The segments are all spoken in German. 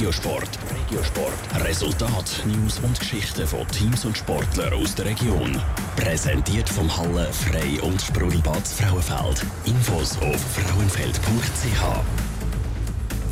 Regiosport. Regiosport. Resultat, News und Geschichten von Teams und Sportlern aus der Region. Präsentiert vom Halle Frei und Sprudelbad Frauenfeld. Infos auf frauenfeld.ch.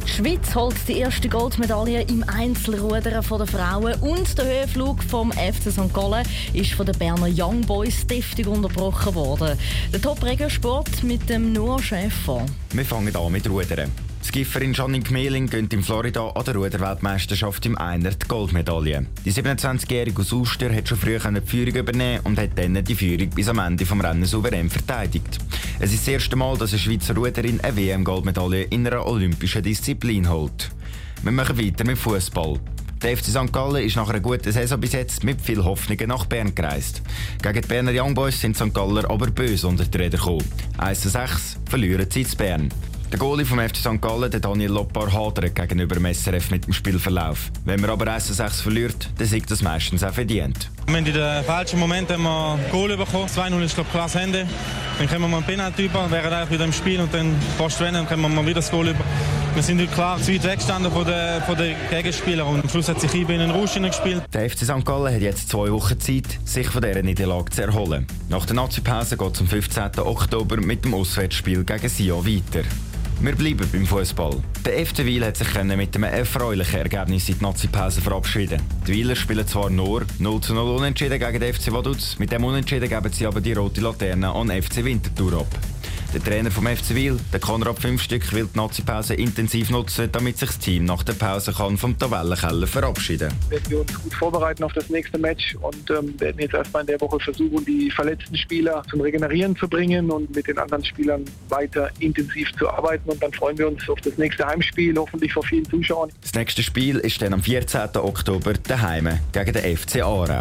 Die Schweiz holt die erste Goldmedaille im Einzelrudern der Frauen und der Höhenflug vom FC St. Gallen ist von den Berner Young Boys deftig unterbrochen worden. Der Top-Regiosport mit dem Noah Schäfer. Wir fangen an mit Rudern. Die Skifferin Janine Gmeling gönnt in Florida an der Ruderweltmeisterschaft im Einer die Goldmedaille. Die 27-jährige aus Uster hat schon früh die Führung übernehmen und hat dann die Führung bis am Ende des Rennens souverän verteidigt. Es ist das erste Mal, dass eine Schweizer Ruderin eine WM-Goldmedaille in einer olympischen Disziplin holt. Wir machen weiter mit Fußball. Der FC St. Gallen ist nach einer guten Saison bis jetzt mit viel Hoffnungen nach Bern gereist. Gegen die Berner Young Boys sind St. Galler aber böse unter die Räder gekommen. 1 zu 6 verlieren sie zu Bern. Der Goalie vom FC St. Gallen, der Daniel Loppar, hadert gegenüber dem SRF mit dem Spielverlauf. Wenn man aber 1-6 verliert, dann sieht das meistens auch verdient. Wir haben in den falschen Moment haben wir Goal bekommen. 2-0 ist glaube klares Ende. Dann kommen wir mal ein Penalty über, wären eigentlich wieder im Spiel und dann fast wenn, dann kommen wir mal wieder das Goal über. Wir sind heute klar zu weit weggestanden von den, von den Gegenspielern und am Schluss hat sich IB in den Rausch gespielt. Der FC St. Gallen hat jetzt zwei Wochen Zeit, sich von dieser Niederlage zu erholen. Nach der Nazi-Pause geht es am 15. Oktober mit dem Auswärtsspiel gegen Sion weiter. Wir bleiben beim Fußball. Der FC Wiel hat sich mit einem erfreulichen Ergebnis in die Nazi-Pause verabschieden. Die Wieler spielen zwar nur 0 zu 0 unentschieden gegen den FC Vaduz, mit dem Unentschieden geben sie aber die rote Laterne an FC Winterthur ab. Der Trainer vom FC Wiel, der Konrad Fünfstück, will die Nazi-Pause intensiv nutzen, damit sich das Team nach der Pause kann vom Tabellenkeller verabschieden kann. Werden wir uns gut vorbereiten auf das nächste Match und ähm, werden jetzt erstmal in der Woche versuchen, die verletzten Spieler zum Regenerieren zu bringen und mit den anderen Spielern weiter intensiv zu arbeiten. Und dann freuen wir uns auf das nächste Heimspiel, hoffentlich vor vielen Zuschauern. Das nächste Spiel ist dann am 14. Oktober daheim gegen den FC Aarau.